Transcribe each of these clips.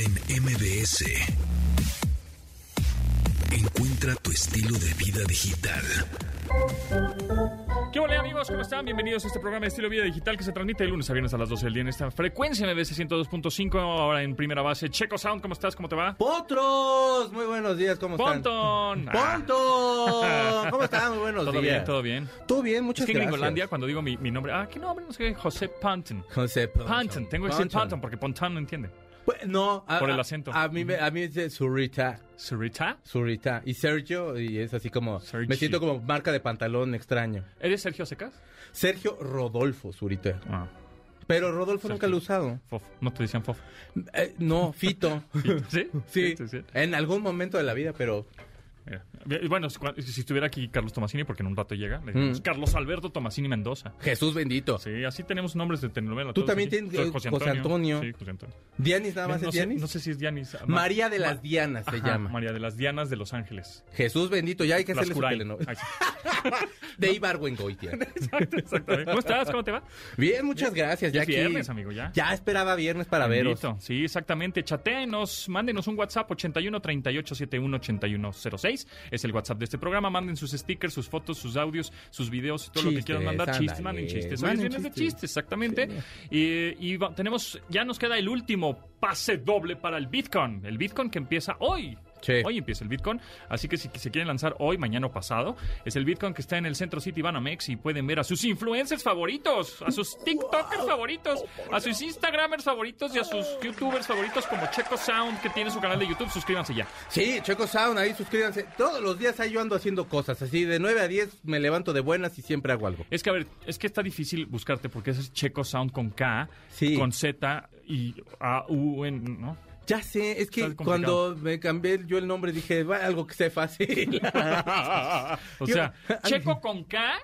en MBS. Encuentra tu estilo de vida digital. ¿Qué hola amigos? ¿Cómo están? Bienvenidos a este programa de estilo vida digital que se transmite de lunes a viernes a las 12 del día en esta frecuencia MBS 102.5. Ahora en primera base, Checo Sound, ¿cómo estás? ¿Cómo te va? ¡Potros! Muy buenos días, ¿cómo están? ¡Ponton! ¡Ponton! ¿Cómo están? Muy buenos Todo días. bien, todo bien. Todo bien, Es muchas que en gracias. Gringolandia, cuando digo mi, mi nombre, ah, ¿qué nombre? No sé qué, José Ponton. José Ponton. Ponton, tengo que decir Ponton. Ponton porque Ponton no entiende. Pues, no, a- Por el acento. A mí, me- a mí es Zurita. ¿Surita? Zurita. Y Sergio, y es así como. Me siento como marca de pantalón extraño. ¿Eres Sergio Secas? Sergio Rodolfo Zurita. Ah, Pero Rodolfo Sergio. nunca lo he usado. Fof. No te decían Fof. Eh, no, Fito. Sí, sí. en algún momento de la vida, pero Mira. Bueno, si estuviera aquí Carlos Tomasini, porque en un rato llega, le decimos Mm. Carlos Alberto Tomasini Mendoza. Jesús bendito. Sí, así tenemos nombres de telenovela. Tú también tienes, eh, José Antonio. Sí, José Antonio. Dianis nada más no, es sé, Dianis. no sé si es Dianis. Ma- María de las Dianas se Ajá, llama. María de las Dianas de Los Ángeles. Jesús bendito, ya hay que hacerle su telenovela. De Ibargüengoitia. Exacto, exactamente. ¿Cómo estás? ¿Cómo te va? Bien, muchas gracias. Ya Ya es aquí- viernes, amigo, ya. Ya esperaba viernes para veros. Bendito. Sí, exactamente. Chatéenos, mándenos un WhatsApp 81 38 71 81 06. Es el WhatsApp de este programa. Manden sus stickers, sus fotos, sus audios, sus videos, todo lo que Chistes, quieran mandar. Chistes, manden chistes. Manden viernes de chistes. chistes, exactamente. Y, y va- tenemos, ya nos queda el último pase doble para el Bitcoin. El Bitcoin que empieza hoy. Sí. Hoy empieza el Bitcoin, así que si se quieren lanzar hoy, mañana o pasado, es el Bitcoin que está en el Centro City Banamex y pueden ver a sus influencers favoritos, a sus TikTokers favoritos, a sus Instagramers favoritos y a sus YouTubers favoritos como Checo Sound, que tiene su canal de YouTube. Suscríbanse ya. Sí, Checo Sound, ahí suscríbanse. Todos los días ahí yo ando haciendo cosas. Así de 9 a 10 me levanto de buenas y siempre hago algo. Es que, a ver, es que está difícil buscarte porque es Checo Sound con K, Sí. con Z y A, U, N, ¿no? Ya sé, es que cuando me cambié yo el nombre dije, va, algo que sea fácil. o sea, Checo con K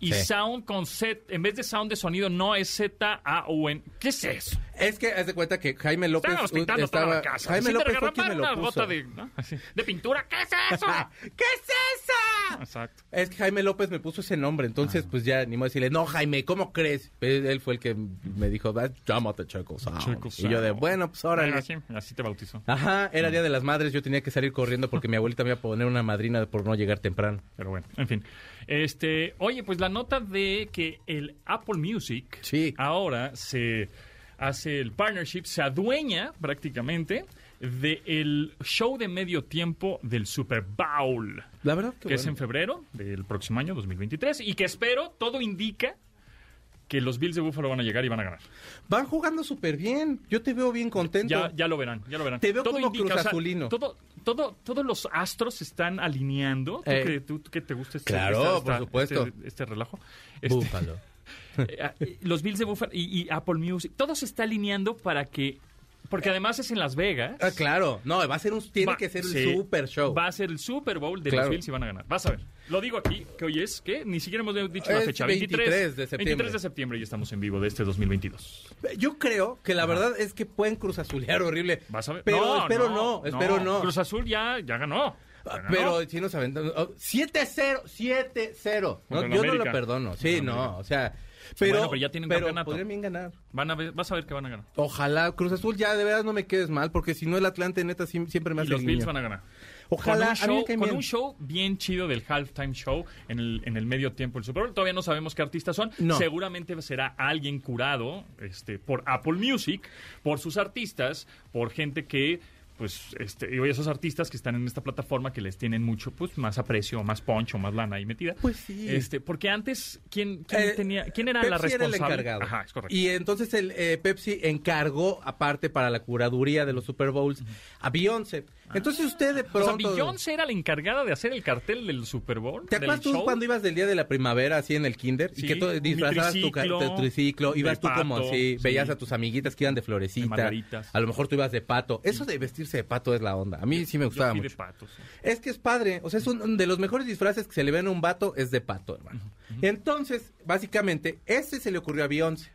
y Sí. Sound con Z, en vez de Sound de sonido, no es Z, A, U, N. ¿Qué es eso? Es que haz de cuenta que Jaime López Estábamos pintando estaba toda la casa. Jaime López fue quien me lo una puso. gota de, ¿no? Así, de pintura. ¿Qué es eso? ¿Qué es eso? Exacto. Es que Jaime López me puso ese nombre, entonces pues ya ni modo decirle, no Jaime, ¿cómo crees? Pues, él fue el que me dijo, "Va, llámate Checo Sound". Checo Y yo de, Sound. bueno, pues órale. Bueno, así, así te bautizó. Ajá, era Día de las Madres, yo tenía que salir corriendo porque mi abuelita me iba a poner una madrina por no llegar temprano. Pero bueno, en fin. Este, oye, pues la nota de que el Apple Music Sí. ahora se hace el partnership, se adueña prácticamente del show de medio tiempo del Super Bowl, La verdad que que, es en febrero del próximo año, 2023, y que espero, todo indica que los Bills de Buffalo van a llegar y van a ganar. Van jugando súper bien, yo te veo bien contento. Ya, ya lo verán, ya lo verán. Te veo como Cruz o sea, Azulino. todo, todo, todos los astros se están alineando. ¿Tú, Eh. que, tú- tú que te gusta este, Claro, esta- por esta- supuesto. Este, este relajo? Este, Búfalo. Eh, ah, eh, los Bills de Buffalo y, y Apple Music, todo se está alineando para que... Porque además es en Las Vegas. Ah, claro, no, va a ser un, tiene Va- que ser sí, el super show. Va a ser el Super Bowl de Claro. los Bills y van a ganar. Vas a ver. Lo digo aquí, que hoy es, que Ni siquiera hemos dicho la fecha. 23 de septiembre. 23 de septiembre y estamos en vivo de este 2022. Yo creo que la verdad es que pueden Cruz Azulear horrible. Vas a ver. Pero espero no, espero no. Cruz Azul ya, ya ganó. Pero si nos aventamos. oh, 7-0, 7-0. No, yo no América. lo perdono. Sí, no, América. o sea. Pero, Bueno, pero ya tienen pero campeonato. podrían bien ganar. Van a ver, vas a ver que van a ganar. Ojalá, Cruz Azul ya de verdad no me quedes mal, porque si no el Atlante neta siempre me Y hace los el Bills niño. van a ganar. Ojalá, con un show, con bien. un show bien chido del halftime show en el, en el medio tiempo del Super Bowl. Todavía no sabemos qué artistas son. No. Seguramente será alguien curado este, por Apple Music, por sus artistas, por gente que pues este y esos artistas que están en esta plataforma que les tienen mucho pues más aprecio, más poncho, más lana ahí metida. Pues sí. Este, porque antes quién, quién Eh, tenía quién era la responsable? Era el encargado. Ajá, es correcto. Y entonces el eh, Pepsi encargó, aparte para la curaduría de los Super Bowls, a Beyoncé. Entonces usted de o sea, pronto... Beyoncé era la encargada de hacer el cartel del Super Bowl. ¿Te acuerdas tú show? cuando ibas del día de la primavera así en el kinder? Sí, y que tú disfrazabas tu, triciclo, tu triciclo, ibas de tú como pato, así, sí. veías a tus amiguitas que iban de florecita. a lo mejor tú ibas de pato. Eso de vestirse de pato es la onda. A mí sí me gustaba Yo fui de mucho. sí. Es que es padre, o sea, es un de los mejores disfraces que se le ven a un vato es de pato, hermano. Entonces, básicamente, ese se le ocurrió a Beyoncé.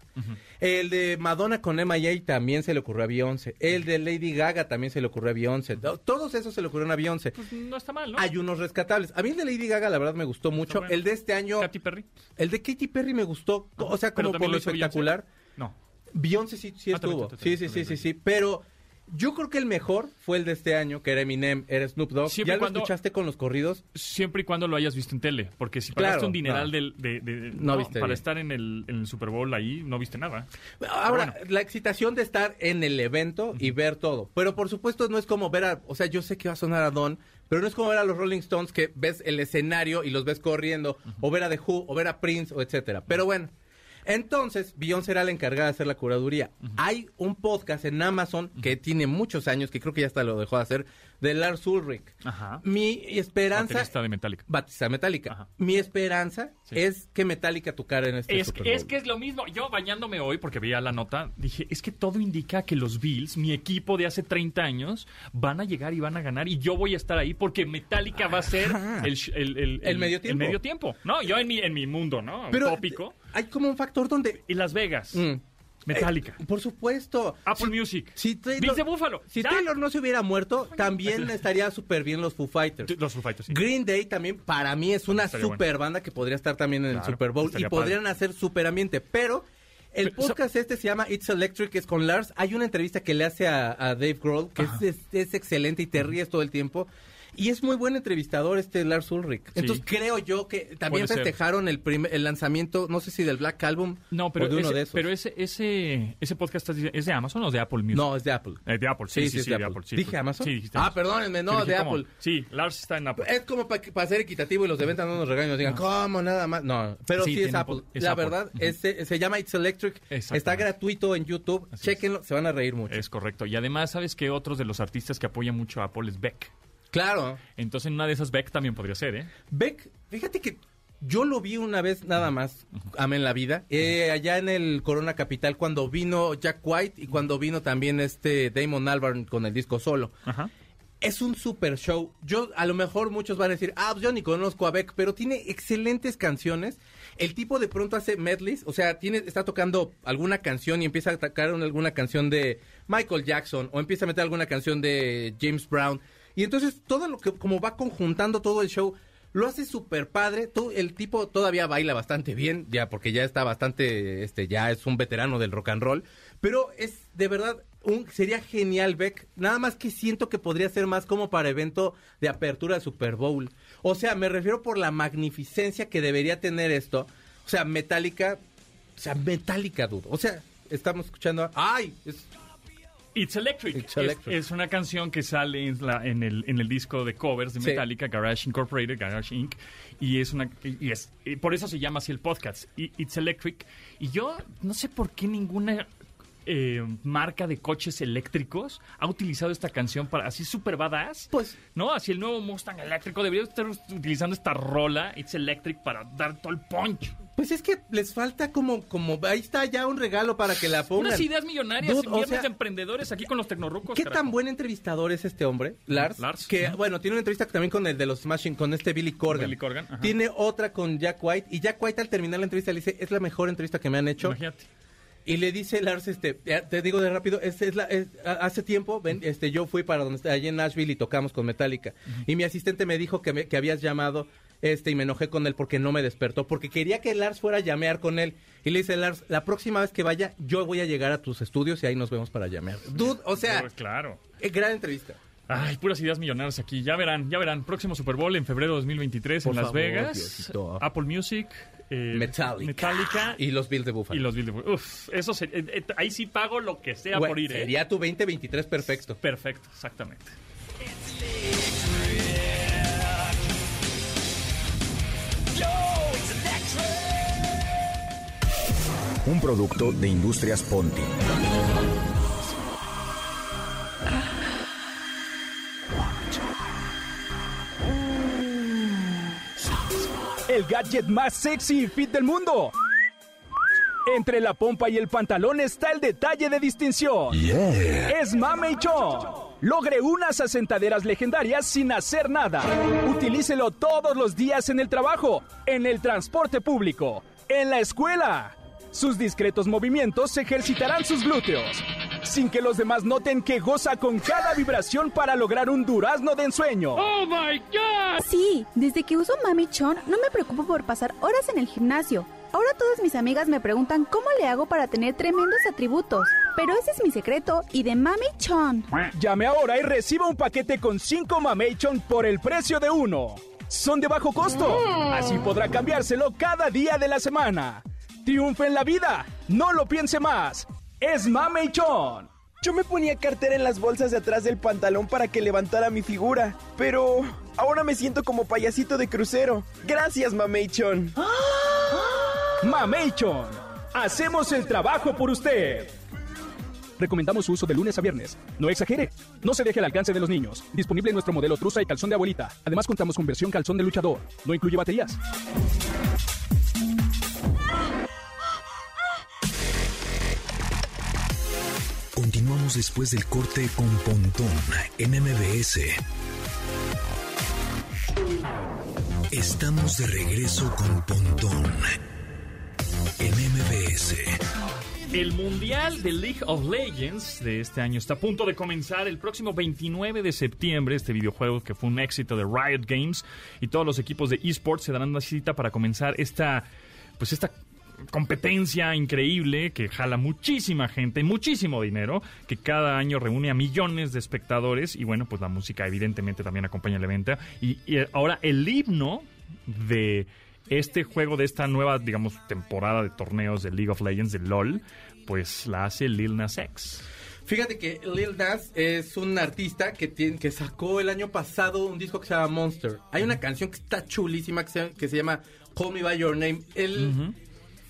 El de Madonna con MIA también se le ocurrió a Beyoncé. El de Lady Gaga también se le ocurrió a Beyoncé. To- Todos esos se le ocurrieron a Beyoncé. Pues no está mal, ¿no? Hay unos rescatables. A mí el de Lady Gaga, la verdad, me gustó mucho. bueno. El de este año, Katy Perry. el de Katy Perry me gustó. O sea, como por lo Beyoncé. espectacular. No. Beyoncé sí, sí Ah, estuvo. Sí, sí, sí, sí, sí. Pero Yo creo que el mejor fue el de este año, que era Eminem, era Snoop Dogg. Siempre ¿Ya lo cuando- escuchaste con los corridos? Siempre y cuando lo hayas visto en tele. Porque si pagaste Claro, un dineral no. del- de, de- No viste para bien. estar en el, en el Super Bowl ahí, no viste nada. Ahora, la excitación de estar en el evento y ver todo. Pero por supuesto no es como ver a, o sea, yo sé que va a sonar a Don, pero no es como ver a los Rolling Stones que ves el escenario y los ves corriendo, o ver a The Who, o ver a Prince, o etcétera. Pero bueno, entonces Beyoncé era la encargada de hacer la curaduría. Hay un podcast en Amazon que tiene muchos años, que creo que ya hasta lo dejó de hacer, de Lars Ulrich. Ajá. Mi esperanza... Baterista de Metallica. Batista Metallica. Ajá. Mi esperanza Sí. es que Metallica tocara en este Es, Super es que es lo mismo. Yo bañándome hoy, porque veía la nota, dije, es que todo indica que los Bills, mi equipo de hace 30 años, van a llegar y van a ganar y yo voy a estar ahí porque Metallica va a ser el, sh- el, el- El medio tiempo. medio tiempo. No, yo en mi, en mi mundo, ¿no? Pero Tópico. Hay como un factor donde... Y Las Vegas. Mm. Metallica. Eh, por supuesto. Apple Si- Music. Si Taylor, Bills de Buffalo. Si Ya. Taylor no se hubiera muerto, también estaría súper bien los Foo Fighters. Los Foo Fighters, sí. Green Day también, para mí, es una super banda que podría estar también en el Super Bowl y podrían hacer super ambiente. Pero el Pero, podcast este se llama It's Electric, es con Lars. Hay una entrevista que le hace a, a Dave Grohl, que es, es- es excelente y te ríes todo el tiempo. Y es muy buen entrevistador este Lars Ulrich. Entonces creo yo que también Puede festejaron el, primer- el lanzamiento, no sé si del Black Album No, pero, o de uno ese, de esos. pero ese, ese, ese podcast es de Amazon o de Apple Music? No, es de Apple. Eh, de Apple, sí, sí, sí, de Apple. sí, ¿Dije pues. Amazon? Sí, dijiste Ah, perdónenme, no, de. Apple. Sí, Lars está en Apple. Es como para ser equitativo y los de venta no nos regañen y nos digan, ¿cómo? Nada más. No, pero Sí, es Apple. La verdad, Ujú. es- se, se llama It's Electric. Está gratuito en YouTube. Así Chéquenlo, se van a reír mucho. Es correcto. Y además, ¿sabes que Otros de los artistas que apoyan mucho a Apple es Beck. Claro. Entonces, en una de esas Beck también podría ser, ¿eh? Beck, fíjate que yo lo vi una vez nada más, amé en la vida, eh, allá en el Corona Capital cuando vino Jack White y cuando vino también este Damon Albarn con el disco solo. Ajá. Es un super show. Yo, a lo mejor muchos van a decir, ah, pues yo ni conozco a Beck, pero tiene excelentes canciones. El tipo de pronto hace medleys, o sea, tiene, está tocando alguna canción y empieza a tocar una- alguna canción de Michael Jackson o empieza a meter alguna canción de James Brown. Y entonces todo lo que, como va conjuntando todo el show, lo hace súper padre. Todo, el tipo todavía baila bastante bien, ya porque ya está bastante, este, ya es un veterano del rock and roll. Pero es de verdad un, sería genial Beck. Nada más que siento que podría ser más como para evento de apertura de Super Bowl. O sea, me refiero por la magnificencia que debería tener esto. O sea, Metallica, o sea, Metallica, dudo. O sea, estamos escuchando, ay, es- It's Electric. It's Es- Electric. Es, una canción que sale en, la- en el, en el disco de covers de Sí. Metallica, Garage Incorporated, Garage Inc. Y es una y es y por eso se llama así el podcast, It's Electric. Y yo no sé por qué ninguna eh, marca de coches eléctricos ha utilizado esta canción para así super badass. Pues- no, así el nuevo Mustang eléctrico debería estar utilizando esta rola It's Electric para dar todo el punch. pues es que les falta como, como, ahí está ya un regalo para que la pongan. Unas ideas millonarias, Dude, o sea, de emprendedores aquí con los tecnorucos. ¿Qué carajo. tan buen entrevistador es este hombre, Lars? Lars, Que, bueno, tiene una entrevista también con el de los Smashing, con este Billy Corgan. Billy Corgan, ajá. Tiene otra con Jack White. Y Jack White al terminar la entrevista le dice, es la mejor entrevista que me han hecho. Imagínate. Y le dice Lars, este, te digo de rápido, es, es la, es- hace tiempo, ven, este, yo fui para donde está, allí en Nashville y tocamos con Metallica. Y mi asistente me dijo que, me- que habías llamado, este, y me enojé con él porque no me despertó, porque quería que Lars fuera a llamear con él. Y le dice Lars, la próxima vez que vaya, yo voy a llegar a tus estudios y ahí nos vemos para llamear. Dude, o sea, Pues claro. eh, gran entrevista. Ay, puras ideas millonarias aquí. Ya verán, ya verán. Próximo Super Bowl en febrero de 2023 Por en Las favor, Vegas. Diosito. Apple Music. Eh, Metallica. Metallica y, Y los Bills de Buffalo. los Bills de Buffalo. Uf, eso se- eh, eh, ahí sí pago lo que sea por ir. ¿eh? Sería tu 2023 perfecto. Perfecto, exactamente. Un producto de Industrias Ponti. El gadget más sexy y fit del mundo. Entre la pompa y el pantalón está el detalle de distinción. Es Mame Cho. Logre unas asentaderas legendarias sin hacer nada. Utilícelo todos los días en el trabajo, en el transporte público, en la escuela. Sus discretos movimientos ejercitarán sus glúteos, sin que los demás noten que goza con cada vibración para lograr un durazno de ensueño. Sí, desde que uso Mami Chon no me preocupo por pasar horas en el gimnasio. Ahora todas mis amigas me preguntan cómo le hago para tener tremendos atributos. Pero ese es mi secreto y de Mami Chon. Llame ahora y reciba un paquete con 5 Mamation por el precio de uno. Son de bajo costo. Así podrá cambiárselo cada día de la semana. Triunfe en la vida. No lo piense más. Es Mamation. Yo me ponía cartera en las bolsas de atrás del pantalón para que levantara mi figura, pero ahora me siento como payasito de crucero. Gracias, Mamation. Mamation. Hacemos el trabajo por usted. Recomendamos su uso de lunes a viernes. No exagere. No se deje al alcance de los niños. Disponible en nuestro modelo trusa y calzón de abuelita. Además contamos con versión calzón de luchador. No incluye baterías. Después del corte con Pontón en MBS. Estamos de regreso con Pontón en MBS. El Mundial de League of Legends de este año está a punto de comenzar el próximo 29 de septiembre. Este videojuego que fue un éxito de Riot Games y todos los equipos de esports se darán una cita para comenzar esta, pues esta competencia increíble que jala muchísima gente, muchísimo dinero, que cada año reúne a millones de espectadores y bueno, pues la música evidentemente también acompaña el evento. Y, y ahora el himno de este juego, de esta nueva, digamos, temporada de torneos de League of Legends, de LOL, pues la hace Lil Nas X. Fíjate que Lil Nas es un artista que, tiene, que sacó el año pasado un disco que se llama Monster. Hay una canción que está chulísima que se, que se llama Call Me By Your Name. Él...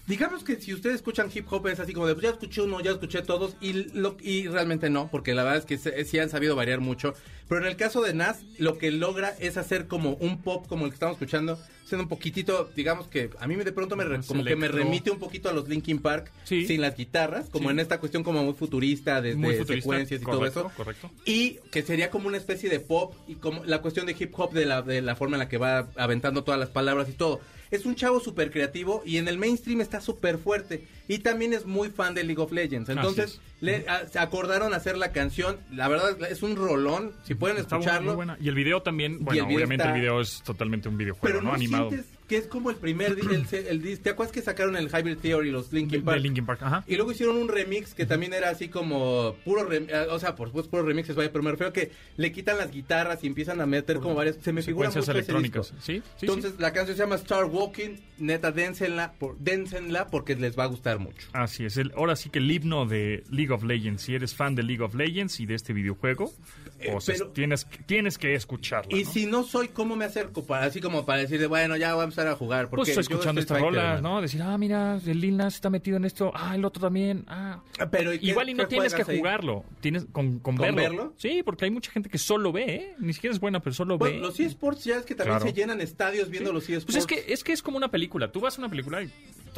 Digamos que si ustedes escuchan hip hop es así como de, pues ya escuché uno, ya escuché todos, y, lo, y realmente no, porque la verdad es que se- sí han sabido variar mucho. Pero en el caso de Nas, lo que logra es hacer como un pop como el que estamos escuchando, siendo un poquitito, digamos que a mí de pronto me como que me remite un poquito a los Linkin Park, Sí. sin las guitarras, como Sí. en esta cuestión como muy futurista, de, Muy futurista, secuencias y correcto, todo eso. correcto. Y que sería como una especie de pop y como la cuestión de hip hop de la, de la forma en la que va aventando todas las palabras y todo. Es un chavo súper creativo y en el mainstream está súper fuerte. Y también es muy fan de League of Legends. Entonces, es. Le, a- se acordaron hacer la canción. La verdad, es un rolón. Si pueden escucharlo. buena. Y el video también, bueno, el video obviamente está- el video es totalmente un videojuego, Pero ¿no? no Animado. sientes que es como el primer... el, el dis- ¿Te acuerdas que sacaron el Hybrid Theory, los Linkin Park? de Linkin Park, ajá. Y luego hicieron un remix que también era así como puro rem- eh, o sea, por supuesto puro remixes, vaya, pero me refiero a que le quitan las guitarras y empiezan a meter como varias, se me figura mucho ese electrónicas. disco. Sí, sí, Entonces la canción se llama Star Walking, neta, dénsenla, por, dénsenla porque les va a gustar mucho. Así es, el, ahora sí que el himno de League of Legends, si eres fan de League of Legends y de este videojuego, Eh, pues pero- es- tienes, que- tienes que escucharlo. Y ¿no? si no soy, ¿cómo me acerco? Para, así como para decir, de, bueno, ya a empezar a jugar. Porque Pues escuchando Street esta Fighter, rola, hermano. ¿no? Decir, ah, mira, el Lil Nas está metido en esto, ah, el otro también, ah. Pero ¿y qué- Igual y no tienes que ahí? jugarlo, tienes con, con, ¿Con verlo. verlo? Sí, porque hay mucha gente que solo ve, ¿eh? Ni siquiera es buena, pero solo Bueno, ve. los eSports ya es que también Claro. se llenan estadios viendo los eSports. Pues es que, es que es como una película. Tú vas a una película y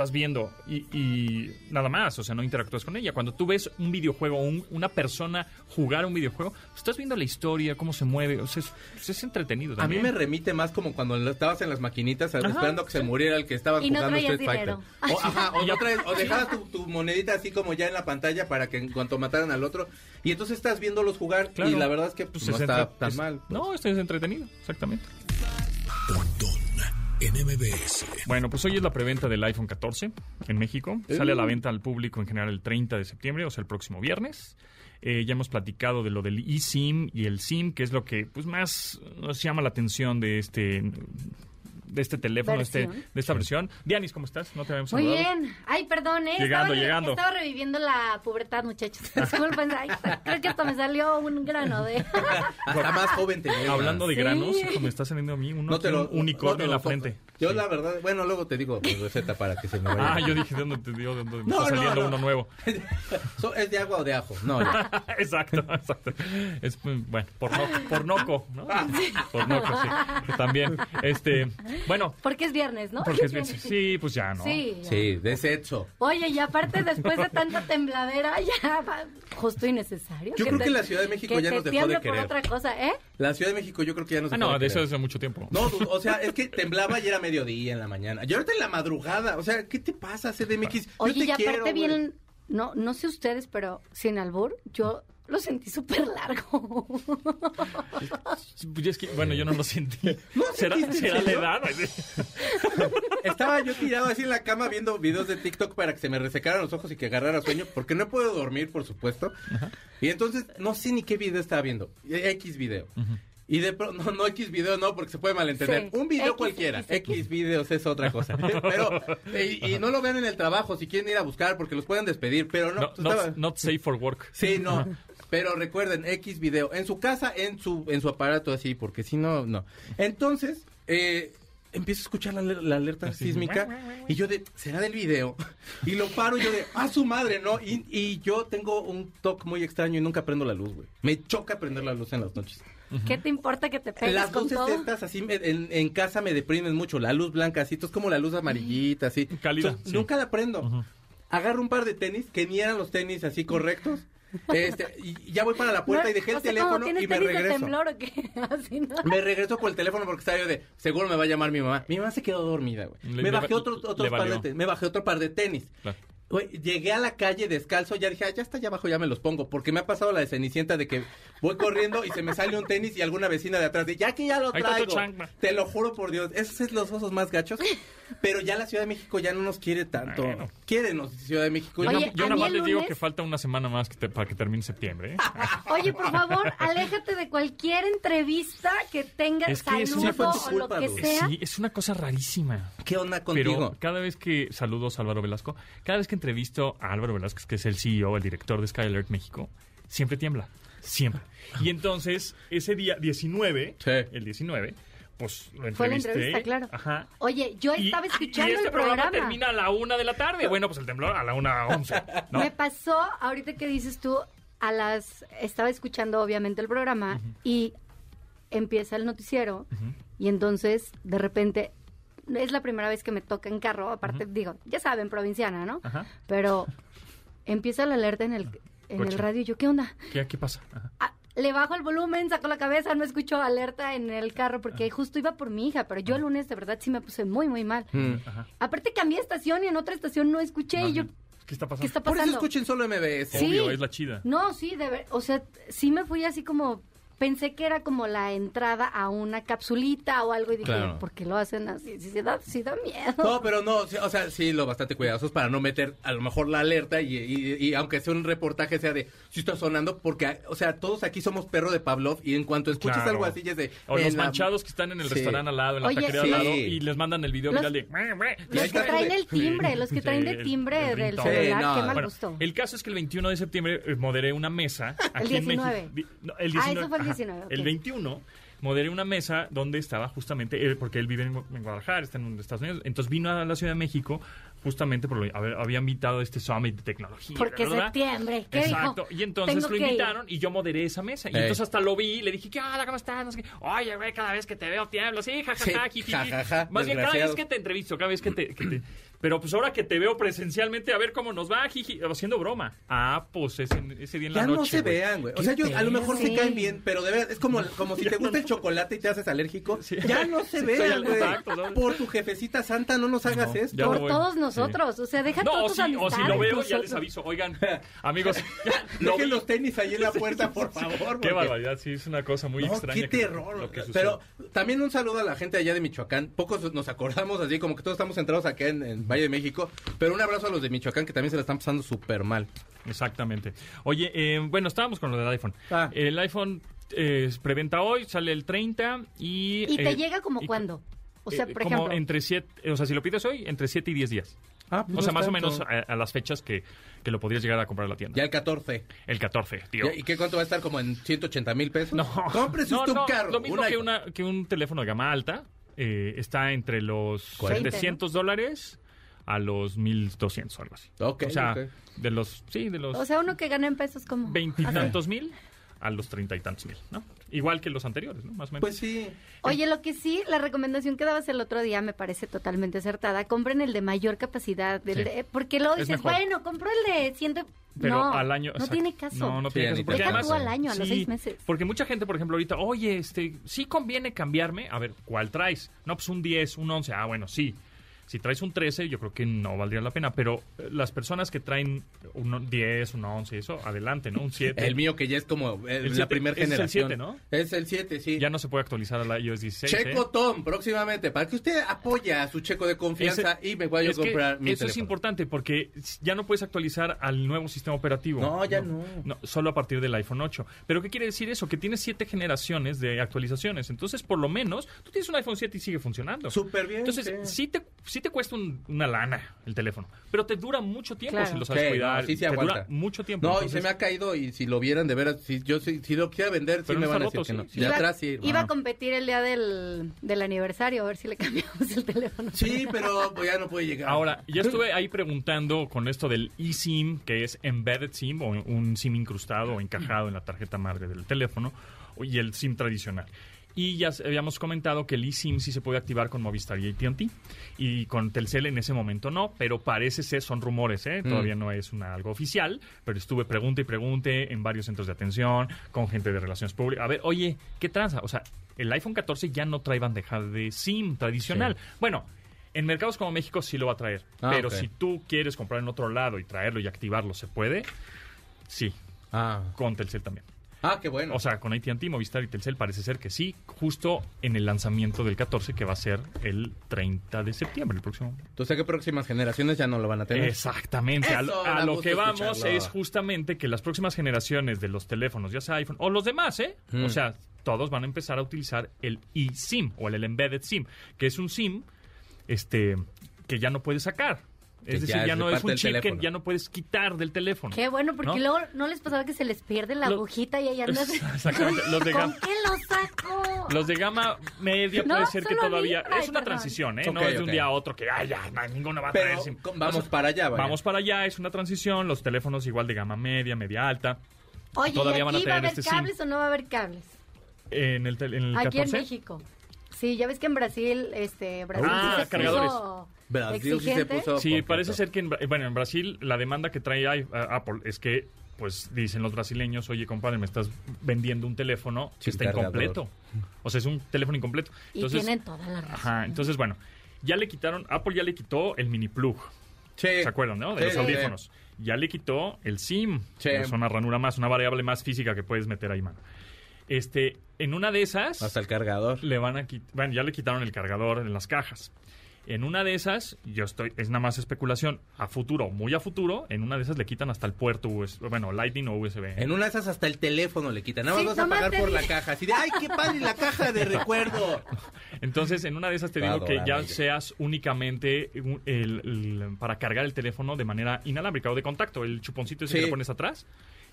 estás viendo y, y nada más, o sea, no interactúas con ella. Cuando tú ves un videojuego o un- una persona jugar un videojuego, estás viendo la historia, cómo se mueve, o sea, es, pues es entretenido A mí también. me remite más como cuando estabas en las maquinitas Ajá, esperando que se muriera el que estaba Y no jugando traías Street Fighter. O, ajá, o, no traes- o dejabas tu, tu monedita así como ya en la pantalla para que en cuanto mataran al otro. Y entonces estás viéndolos jugar Claro. y la verdad es que pues, Pues no es está entre- tan es- mal. pues. No, esto es entretenido, exactamente. En MBS. Bueno, pues hoy es la preventa del iPhone 14 en México. Sale a la venta al público en general el 30 de septiembre, o sea, el próximo viernes. Eh, ya hemos platicado de lo del eSIM y el SIM, que es lo que pues más nos llama la atención de este de este teléfono, de este- de esta versión. Dianis, ¿cómo estás? No te habíamos Muy saludado. bien. Ay, perdón, ¿eh? Llegando, estaba, llegando. Estaba reviviendo la pubertad, muchachos. Disculpen, ay, creo que hasta me salió un grano de... Hasta más joven te. Hablando de Sí. granos, me está saliendo a mí uno, no te lo, un unicornio no te en la frente. Yo Sí. la verdad, bueno, luego te digo mi receta para que se me vaya. Ah, yo dije, ¿de dónde te dio? ¿De dónde me No, está saliendo no. uno nuevo? So- ¿Es de agua o de ajo? No, exacto, exacto. Es, pues, bueno, por, no, por noco, ¿no? Por noco, sí. También, este, bueno, Porque es viernes, ¿no? porque es bien, sí, pues ya, ¿no? Sí. ya. Sí, de sexo. Oye, y aparte después de tanta tembladera, ya va justo y necesario. Yo creo que la Ciudad de México ya te nos dejó de por querer. otra cosa, ¿eh? La Ciudad de México yo creo que ya nos Ah, dejó no, de eso hace mucho tiempo. No, o sea, es que temblaba y era mediodía en la mañana. Y ahorita en la madrugada. O sea, ¿qué te pasa, CDMX? Yo Oye, te y aparte quiero, vienen, no, no sé ustedes, pero sin albur, yo lo sentí súper largo. Pues es que, bueno, yo no lo sentí. ¿Será, será ¿en la edad? Estaba yo tirado así en la cama viendo videos de TikTok para que se me resecaran los ojos y que agarrara sueño, porque no puedo dormir, por supuesto. Y entonces no sé ni qué video estaba viendo. X video. Y de pronto, no, no X video, no, porque se puede malentender. Sí. Un video X, cualquiera. X, X, videos es otra cosa. Pero, y, y no lo vean en el trabajo si quieren ir a buscar, porque los pueden despedir. Pero no, No, not, not safe for work. Sí, no. Pero recuerden, X video. En su casa, en su, en su aparato así, porque si no, no. Entonces, eh, empiezo a escuchar la, la alerta Así. sísmica y yo de, ¿será del video? Y lo paro y yo de, ¡ah, su madre, no! Y, y yo tengo un toque muy extraño y nunca prendo la luz, güey. Me choca prender la luz en las noches. ¿Qué te importa que te pegues Las con luces todo? estas así me- en, en casa me deprimen mucho. La luz blanca así, esto es como la luz amarillita, así. Cálida, Entonces, sí. Nunca la prendo. Agarro un par de tenis que ni eran los tenis así correctos. Este, y ya voy para la puerta No, y dejé el o sea, teléfono ¿cómo, ¿tienes y me regreso. temblor o qué? Así, ¿no? Me regreso por el teléfono porque estaba yo de, seguro me va a llamar mi mamá. Mi mamá se quedó dormida, güey. Le- Me bajé otro, otro par de tenis, me bajé otro par de tenis. Claro. Güey, llegué a la calle descalzo, ya dije, "Ah, ya está, ya abajo, ya me los pongo. Porque me ha pasado la de Cenicienta de que voy corriendo y se me sale un tenis y alguna vecina de atrás dice, ya que ya lo traigo. Te lo juro por Dios, esos es los osos más gachos. Pero ya la Ciudad de México ya no nos quiere tanto. Bueno. Ciudad de México. Yo, Oye, nada más les digo que falta una semana más que te- para que termine septiembre. ¿eh? Oye, por favor, aléjate de cualquier entrevista que tenga Es que es una- saludo tu o lo que sea. Sí, es una cosa rarísima. ¿Qué onda contigo? Pero cada vez que, saludos a Álvaro Velasco, cada vez que entrevisto a Álvaro Velasco, que es el CEO, el director de Sky Alert México, siempre tiembla. Siempre. Y entonces, ese día 19, Sí. el 19, pues lo entrevisté. Fue la entrevista, claro. Ajá. Oye, yo Y- estaba y escuchando este el programa, programa. termina a la una de la tarde. Bueno, pues el temblor a la una once. ¿no? Me pasó, ahorita que dices tú, a las... Estaba escuchando obviamente el programa y empieza el noticiero y entonces de repente es la primera vez que me toca en carro, aparte digo, ya saben, provinciana, ¿no? Ajá. Pero empieza la alerta en el, en el radio y yo, ¿qué onda? ¿Qué, qué pasa? Ajá. Le bajo el volumen, saco la cabeza, no escucho alerta en el carro porque justo iba por mi hija, pero yo el lunes de verdad sí me puse muy, muy mal. Mm. Ajá. Aparte cambié estación y en otra estación no escuché y yo, ¿Qué está pasando? ¿qué está Por eso pasando? escuchen solo MBS. Sí. Obvio, es la chida. No, sí, de ver, o sea, sí me fui así como pensé que era como la entrada a una capsulita o algo y dije, Claro. ¿por qué lo hacen así? Sí, sí da, sí da miedo. No, pero no, sí, o sea, sí, lo bastante cuidadosos para no meter a lo mejor la alerta y, y- y aunque sea un reportaje sea de si está sonando, porque, o sea, todos aquí somos perro de Pavlov y en cuanto escuchas Claro. algo así ya es de... O en los la- manchados que están en el Sí. restaurante al lado, en la Oye, taquería sí. al lado, y les mandan el video Los- viral de... Los que traen el timbre, los que Sí, traen de el- timbre el del celular, Sí, no. qué mal Bueno, gusto. el caso es que el 21 de septiembre eh, moderé una mesa aquí en 19. México. Di- no, el Ah, 19, eso fue el ajá. 19, ok. El 21 moderé una mesa donde estaba justamente él, porque él vive en, Gu- en Guadalajara, está en Estados Unidos. Entonces vino a la Ciudad de México justamente porque había invitado a este summit de tecnología. Porque ¿verdad? septiembre, ¿qué Exacto. dijo? Y entonces Tengo lo ir. invitaron y yo moderé esa mesa. Y entonces hasta lo vi y le dije, ¿qué onda? ¿Cómo estás? No sé qué. Oye, güey, cada vez que te veo tiemblo. Sí, jajaja, Sí, Más bien, cada vez que te entrevisto, cada vez que te, que te- Pero pues ahora que te veo presencialmente, a ver cómo nos va, jiji, haciendo broma. Ah, pues ese, ese día en la Ya noche. no se vean, güey. O sea, yo, a lo mejor Sí. se caen bien, pero de verdad, es como, como si te gusta el chocolate y te haces alérgico. Ya no se Sí, vean, güey. exacto, ¿no? Por tu jefecita santa, no nos hagas No, esto. ya Por no todos nosotros, o sea, deja No, todas o tus si, o si lo veo, ya les aviso. Oigan, amigos, lo Dejen vi. los tenis ahí en la puerta, por favor. Qué barbaridad, sí, es una cosa muy No, extraña. qué terror. lo que sucede. Pero también un saludo a la gente allá de Michoacán. Pocos nos acordamos así, como que todos estamos centrados acá en, en Valle de México. Pero un abrazo a los de Michoacán que también se la están pasando súper mal. Exactamente. Oye, eh, bueno, estábamos con lo del iPhone. Ah. El iPhone eh, preventa hoy, sale el 30 y... ¿Y te eh, llega como cuándo? O sea, eh, por como ejemplo, entre 7, o sea, si lo pides hoy, entre 7 y 10 días. Ah, pues o sea, no más o menos a, a las fechas que, que lo podrías llegar a comprar a la tienda. Ya el 14. El 14, tío. ¿Y qué cuánto va a estar? ¿Como en 180 mil pesos? No, Cómprese no, usted no, un carro. Lo mismo que, una, que un teléfono de gama alta. eh, está entre los 40, 700 dólares a los 1200 o algo así. Ok, o sea, de los, sí, de los o sea, uno que gana en pesos como... veintitantos mil a los treinta y tantos mil, ¿no? Igual que los anteriores, ¿no? Más o menos. Pues sí. Oye, lo que sí, la recomendación que dabas el otro día me parece totalmente acertada. Compren el de mayor capacidad, el Sí. de- porque luego Es dices, mejor. bueno, compro el de ciento... Pero no, al año. no exacto. tiene caso. No, no Sí, tiene caso. Porque además. tú al año, a los seis meses. Porque mucha gente, por ejemplo, ahorita, oye, este, sí conviene cambiarme. A ver, ¿cuál traes? No, pues un 10, un 11. Ah, bueno, sí. Si traes un 13, yo creo que no valdría la pena, pero eh, las personas que traen un 10, un 11, eso, adelante, ¿no? Un 7. El mío que ya es como eh, El la siete- primera ese es el generación. siete, ¿no? Es el 7, sí. Ya no se puede actualizar a la iOS 16. Checo ¿eh? Tom, próximamente, para que usted apoye a su checo de confianza Ese- y me vaya a comprar mi Eso es importante porque ya no puedes actualizar al nuevo sistema operativo. No, ya no. Solo a partir del iPhone 8. ¿Pero qué quiere decir eso? Que tienes siete generaciones de actualizaciones. Entonces, por lo menos, tú tienes un iPhone 7 y sigue funcionando. Súper bien. Entonces, sí. sí te, sí te cuesta un- una lana el teléfono, pero te dura mucho tiempo Claro. si lo sabes Sí, cuidar. no, sí se te aguanta. dura mucho tiempo. No, y Entonces, se me ha caído y si lo vieran de veras, si yo si, si lo quisiera vender, sí Pero me no van a está decir roto, que no. sí. De Iba, atrás sí. iba a competir el día del, del aniversario, a ver si le cambiamos el teléfono. Sí, pero pues, ya no puede llegar. Ahora, ya estuve ahí preguntando con esto del eSIM, que es embedded SIM o un SIM incrustado o encajado en la tarjeta madre del teléfono, y el SIM tradicional. Y ya habíamos comentado que el eSIM sí se puede activar con Movistar y AT&T y con Telcel en ese momento no, pero parece ser, son rumores, ¿eh? todavía no es una, algo oficial, pero estuve pregunte y pregunte en varios centros de atención, con gente de relaciones públicas. A ver, oye, ¿qué tranza? O sea, el iPhone 14 ya no trae bandeja de SIM tradicional. Bueno, en mercados como México sí lo va a traer, Ah, pero si tú quieres comprar en otro lado y traerlo y activarlo, ¿se puede? Sí, Ah, con Telcel también. Ah qué bueno. O sea, con AT&T, Movistar y Telcel parece ser que sí, justo en el lanzamiento del 14 que va a ser el 30 de septiembre, el próximo. Entonces, ¿qué próximas generaciones ya no lo van a tener? Exactamente. A, lo- Eso, a da lo gusto que vamos escucharlo. es justamente que las próximas generaciones de los teléfonos, ya sea iPhone o los demás, ¿eh? O sea, todos van a empezar a utilizar el eSIM o el Embedded SIM, que es un SIM este, que ya no puedes sacar. Que Es decir, ya no es un chip que ya no puedes quitar del teléfono. Qué bueno, porque ¿No? luego no les pasaba que se les pierde la Lo- agujita y ahí andas. Exactamente, los de ¿Con gam- qué lo saco? Los de gama media No, puede ser que todavía... Ay, es una perdón. transición, ¿eh? no es de un día a otro que, ay, ya, no, ninguno va a traer con- vamos O sea, para allá, vaya. Vamos para allá, es una transición, los teléfonos igual de gama media, media alta. Oye, todavía ¿y van a aquí va a haber este SIM. cables o no va a haber cables? En el, en el Aquí 14. en México. Sí, ya ves que en Brasil, este, Brasil Ah, sí se cargadores. puso Brasil sí se exigente. puso- Sí, parece ser que en, Bra- bueno, en Brasil la demanda que trae i- a- Apple es que, pues dicen los brasileños, oye compadre, me estás vendiendo un teléfono que Sin está cargador. incompleto. O sea, es un teléfono incompleto. Y Entonces, tienen toda la razón. Ajá, entonces bueno, ya le quitaron, Apple ya le quitó el mini plug. Sí. ¿Se acuerdan, no? De Sí, los sí, audífonos. Ya le quitó el SIM. Sí. Es una ranura más, una variable más física que puedes meter ahí, mano. Este, en una de esas Hasta el cargador. le van a quitar, bueno, ya le quitaron el cargador en las cajas. En una de esas, yo estoy, es nada más especulación, a futuro, muy a futuro, en una de esas le quitan hasta el puerto USB, bueno, Lightning o USB. En una de esas hasta el teléfono le quitan. Nada más Sí, vas a pagar por la caja. Así de, ay, qué padre la caja de recuerdo. Entonces, en una de esas te digo que ya seas únicamente el- para cargar el teléfono de manera inalámbrica o de contacto, el chuponcito ese Sí. que le pones atrás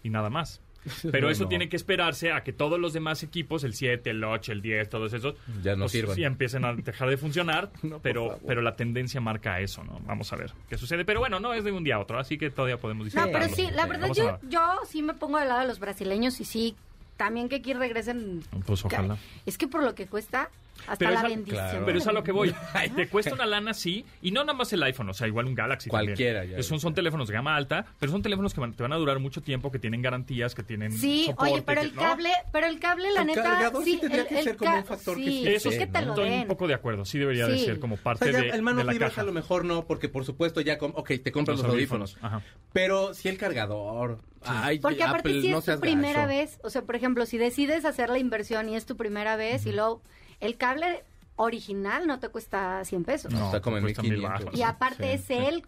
y nada más. Pero eso No. tiene que esperarse a que todos los demás equipos, el 7, el 8, el 10, todos esos, Ya no pues, sirvan. sí empiecen a dejar de funcionar, No, pero, pero la tendencia marca eso, ¿no? Vamos a ver qué sucede. Pero bueno, no es de un día a otro, así que todavía podemos No, disfrutarlo. pero sí, la verdad yo, ver. yo sí me pongo del lado de los brasileños y sí, también que aquí regresen. Pues ojalá. Es que por lo que cuesta, hasta Pero la es a- bendición. claro. Pero es a lo que voy. Te cuesta una lana, sí. Y no nada más el iPhone, o sea, igual un Galaxy. Cualquiera, También. ya. Son, son teléfonos de gama alta, pero son teléfonos que van- te van a durar mucho tiempo, que tienen garantías, que tienen. Sí, soporte, oye, pero que- el ¿no? cable, pero el cable, la El neta, cargador sí tendría el, que el ser como un factor que sí, sí Eso que te lo estoy den. un poco de acuerdo. Sí debería de Sí. ser como O parte sea, de, ya el manos de la libres caja. a lo mejor no, porque por supuesto ya, com- ok, te compras los, audífonos. Ajá. Pero si el cargador. Ay, Porque aparte Apple, si es tu primera vez, o sea, por ejemplo, si decides hacer la inversión y es tu primera vez y luego el cable original no te cuesta 100 pesos. No, Está como en cuesta mil 1500. bajos. Y aparte es el,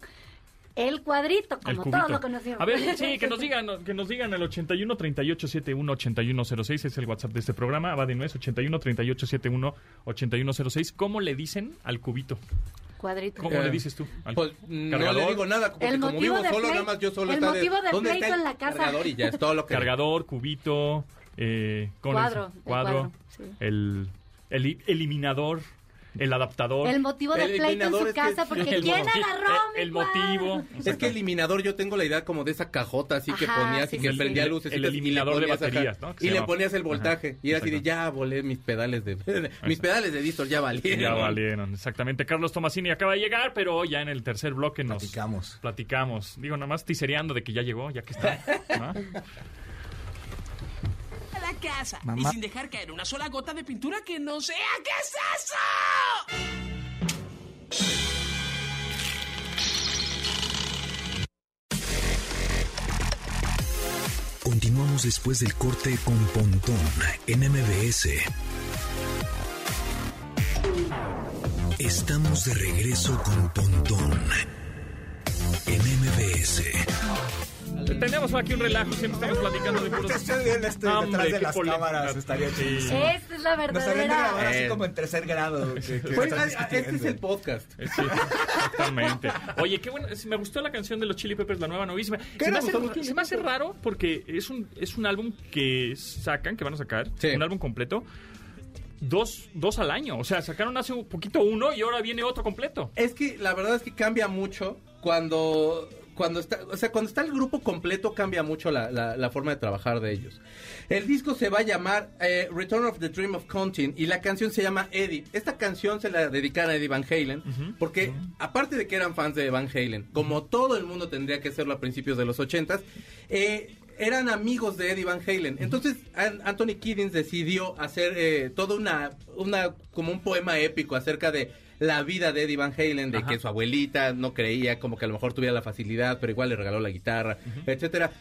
el cuadrito, El como cubito. todos lo conocemos. A ver, sí, que nos digan, que nos digan el 81 38 71 8106 es el WhatsApp de este programa, va de nuez 81 38 71 8106. ¿Cómo le dicen al cubito? Cuadrito. ¿Cómo Eh, le dices tú? ¿Al Pues no cargador? le digo nada, porque El como motivo vivo de solo, pleito- nada más yo solo el está motivo de ¿dónde está pleito el en la casa? cargador? Y ya es todo lo que... Cargador, cubito, eh, ¿cómo le Cuadro, el cuadro, cuadro, sí. el, el eliminador, el adaptador. El motivo de El pleito en eliminador su es que- casa porque el ¿quién agarró mi el motivo. Es que eliminador, yo tengo la idea como de esa cajota así que Ajá, ponías sí, y que sí, prendía sí. luces. El eliminador de baterías, ¿no? Y le ponías el voltaje. Ajá, Y era así de, ya volé mis pedales de... mis pedales de distor ya valieron. Ya valieron, exactamente. Carlos Tomasini acaba de llegar, pero ya en el tercer bloque nos Platicamos. platicamos. Digo, nada más tisereando de que ya llegó, ya que está. ¿no? la casa y sin dejar caer una sola gota de pintura que no sea. ¿Qué es eso? Continuamos después del corte con Pontón en MBS. Estamos de regreso con Pontón en MBS. Tenemos aquí un relajo, siempre estamos platicando de puros... Estoy bien, estoy Hombre, detrás de las polémica. cámaras, estaría Sí. chidísimo. Esta es la Nos estarían de grabar verdadera. así Eh. como en tercer grado. que- que Oiga, están este es discutiendo. el podcast. Eh, Sí, exactamente. Oye, qué bueno. Me gustó la canción de los Chili Peppers, la nueva novísima. ¿Qué Se me, hace, gustó se me hace raro porque es un, es un álbum que sacan, que van a sacar, Sí. un álbum completo. Dos, dos al año. O sea, sacaron hace un poquito uno y ahora viene otro completo. Es que la verdad es que cambia mucho cuando cuando está, o sea, cuando está el grupo completo cambia mucho la, la- la forma de trabajar de ellos. El disco se va a llamar eh, Return of the Dream of Contine y la canción se llama Eddie. Esta canción se la dedicaron a Eddie Van Halen porque aparte de que eran fans de Van Halen, como todo el mundo tendría que serlo a principios de los ochentas, eh, eran amigos de Eddie Van Halen. Entonces An- Anthony Kiddings decidió hacer eh, toda una, una, como un poema épico acerca de la vida de Eddie Van Halen, de Ajá. que su abuelita no creía, como que a lo mejor tuviera la facilidad, pero igual le regaló la guitarra, etcétera.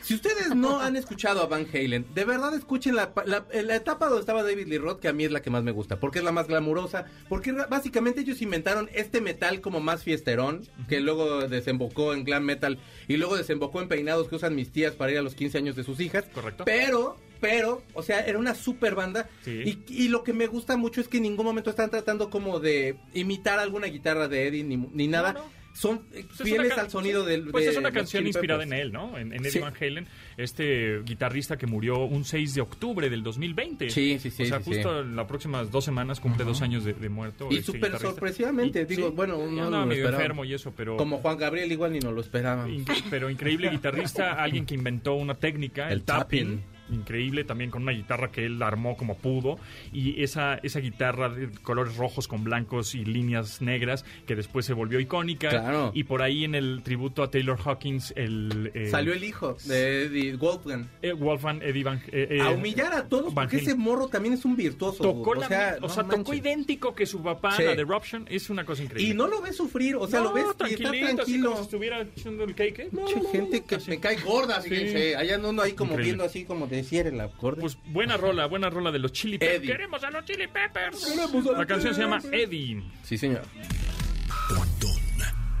Si ustedes no han escuchado a Van Halen, de verdad escuchen la, la, la etapa donde estaba David Lee Roth, que a mí es la que más me gusta, porque es la más glamurosa, porque básicamente ellos inventaron este metal como más fiesterón, que luego desembocó en glam metal y luego desembocó en peinados que usan mis tías para ir a los 15 años de sus hijas. Correcto. Pero, pero, o sea, era una super banda. Sí. Y, y lo que me gusta mucho es que en ningún momento están tratando como de imitar alguna guitarra de Eddie ni, ni nada. No, no. Son Pues es fieles al sonido del. Pues de es una los canción inspirada en él, ¿no? En, en Eddie Sí. Van Halen, este guitarrista que murió un 6 de octubre del 2020. Sí, sí, sí, O sea, sí, justo en las próximas dos semanas cumple dos años de, de muerto. Y este súper sorpresivamente, digo, bueno, no lo medio enfermo y eso, pero... Como Juan Gabriel, igual ni nos lo esperábamos. Incre- pero increíble guitarrista, alguien que inventó una técnica, el, El tapping. tapping. Increíble también con una guitarra que él armó como pudo. Y esa, esa guitarra de colores rojos con blancos y líneas negras que después se volvió icónica. Claro. Y por ahí en el tributo a Taylor Hawkins, el. eh, Salió el hijo de Eddie Wolfgang. eh, Wolfgang Eddie Van. eh, eh, a humillar a todos, Van porque ese morro también es un virtuoso. Tocó o la sea, o no sea, tocó manches. idéntico que su papá, Sí. la de Eruption, es una cosa increíble. Y no lo ves sufrir, o sea, No, lo ves está tranquilito, así tranquilo. como si estuviera echando el cake. ¿eh? No, Mucha no, no, gente que así. me cae gorda, Sí. fíjense. Allá ando uno ahí como Increíble. viendo así como de cierre la gorda. Pues buena rola, buena rola de los Chili Peppers. Eddie. Queremos a los Chili Peppers. Queremos a La canción se llama. Eddie. Sí, señor.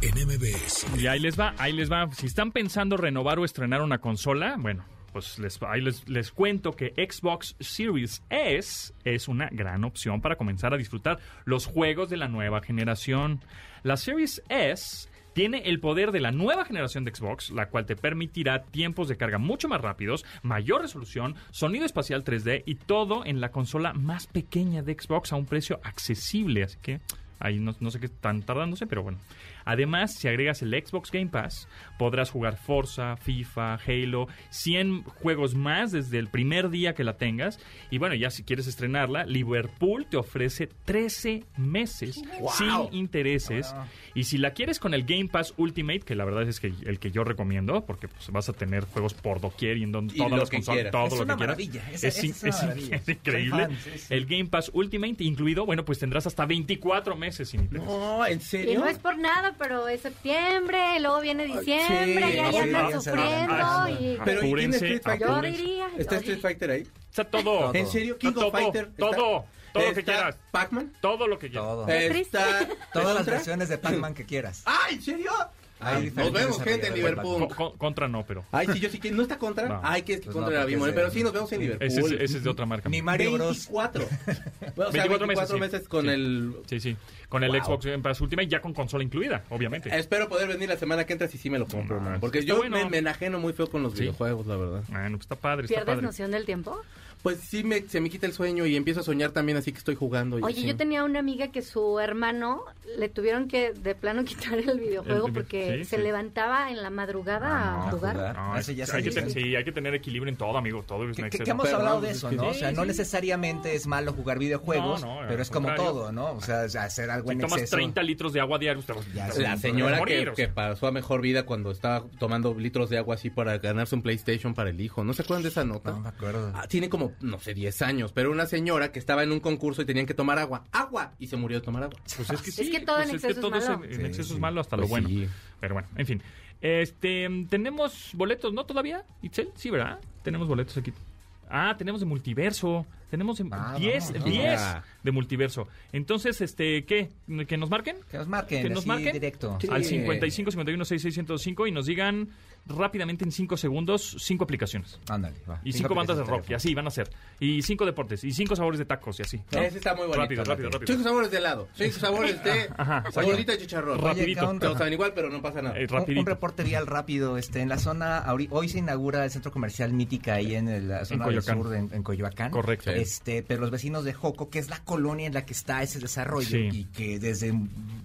En MBS. Y ahí les va, ahí les va. Si están pensando renovar o estrenar una consola, bueno, pues les, ahí les, les cuento que Xbox Series S es una gran opción para comenzar a disfrutar los juegos de la nueva generación. La Series S tiene el poder de la nueva generación de Xbox, la cual te permitirá tiempos de carga mucho más rápidos, mayor resolución, sonido espacial 3D y todo en la consola más pequeña de Xbox a un precio accesible. Así que ahí no, sé qué están tardándose, pero bueno. Además, si agregas el Xbox Game Pass, podrás jugar Forza, FIFA, Halo, 100 juegos más desde el primer día que la tengas. Y bueno, ya si quieres estrenarla, Liverpool te ofrece 13 meses sin intereses. Y si la quieres con el Game Pass Ultimate, que la verdad es que el que yo recomiendo, porque pues, vas a tener juegos por doquier y en donde Y todas las consolas, todo Es lo una que quieras. es, es maravilla. increíble. fan, sí, sí. El Game Pass Ultimate incluido, bueno, pues tendrás hasta 24 meses sin intereses. No, ¿en Y serio? no es por nada, pero es septiembre, luego viene diciembre, sí, y ahí sí, andan sufriendo. sí. y... Pero ¿y tiene Street Fighter? Yo diría. ¿Está Street Fighter ahí? Está todo. ¿En serio? King todo, of Fighter. está- Todo, todo lo que quieras. ¿Pac-Man? Todo lo que quieras. Todo. Está... Todas las versiones de Pac-Man que quieras. ¡Ah, en serio! Hay Nos vemos, gente, en Liverpool. Co- co- contra no, pero. Ay, sí, yo sí que... ¿No está contra? No. Ay, que es que Pues contra no, es de- pero sí, nos vemos en Liverpool. Ese es, ese es de otra marca. Ni Mario Bros. 24. O sea, 24 24 meses, meses, sí. con Sí. el... Sí, sí. Con el Wow. Xbox Game Pass Ultimate ya con consola incluida, obviamente. Espero poder venir la semana que entra si sí me lo compro, No, Porque está yo bueno. me, me enajeno muy feo con los Sí. videojuegos, la verdad. Bueno, pues está padre, está ¿Pierdes padre. noción del tiempo? Pues sí, me, se me quita el sueño y empiezo a soñar también así que estoy jugando. Y Oye, así. yo tenía una amiga que su hermano le tuvieron que de plano quitar el videojuego El- porque sí, se sí. levantaba en la madrugada Ah, a no, jugar. jugar. No, Ese ya hay que ten- sí, hay que tener equilibrio en todo, amigo. Todo es Que, que- que hemos Pero hablado de es eso, que ¿no? O sí, sea, no necesariamente es malo jugar videojuegos, No, no, pero es como todo, ¿no? O sea, hacer algo Si en tomas exceso. 30 litros de agua Ya sé. La señora que, pasó a mejor vida cuando estaba tomando litros de agua así para ganarse un PlayStation para el hijo. ¿No se acuerdan de esa nota? No me acuerdo. Ah, tiene como, no sé, 10 años, pero una señora que estaba en un concurso y tenían que tomar agua. ¡Agua! Y se murió de tomar agua. Pues es que Es sí. que todo en pues exceso es todo malo. en Sí, exceso sí. es malo hasta Pues lo bueno. sí. Pero bueno, en fin. Este, tenemos boletos, ¿no? Todavía, Itzel, sí, ¿verdad? Tenemos boletos aquí. Ah, tenemos de multiverso. Tenemos de- Ah, 10, vamos, 10 venga. de multiverso. Entonces, este, ¿qué? ¿Que nos marquen? Que nos marquen, Que nos marquen directo. Sí. al 55 51 66 105 y nos digan rápidamente en 5 segundos 5 aplicaciones. Ándale, va. Y Cinco 5 bandas de rock, y así van a ser. Y 5 deportes, y 5 sabores de tacos, y así. ¿no? Ese está muy bonito. Rápido, rápido, rápido. Cinco sabores de helado, cinco sabores de Ajá, gordita y chicharrón. Rapidito. Todos saben igual, pero no pasa nada. Eh, Un- Un, reporte vial rápido. Este, en la zona, hoy se inaugura el centro comercial Mítica ahí en el- la zona del sur, de- en, en Coyoacán. Correcto. Este, pero los vecinos de Joco, que es la colonia en la que está ese desarrollo Sí. y que desde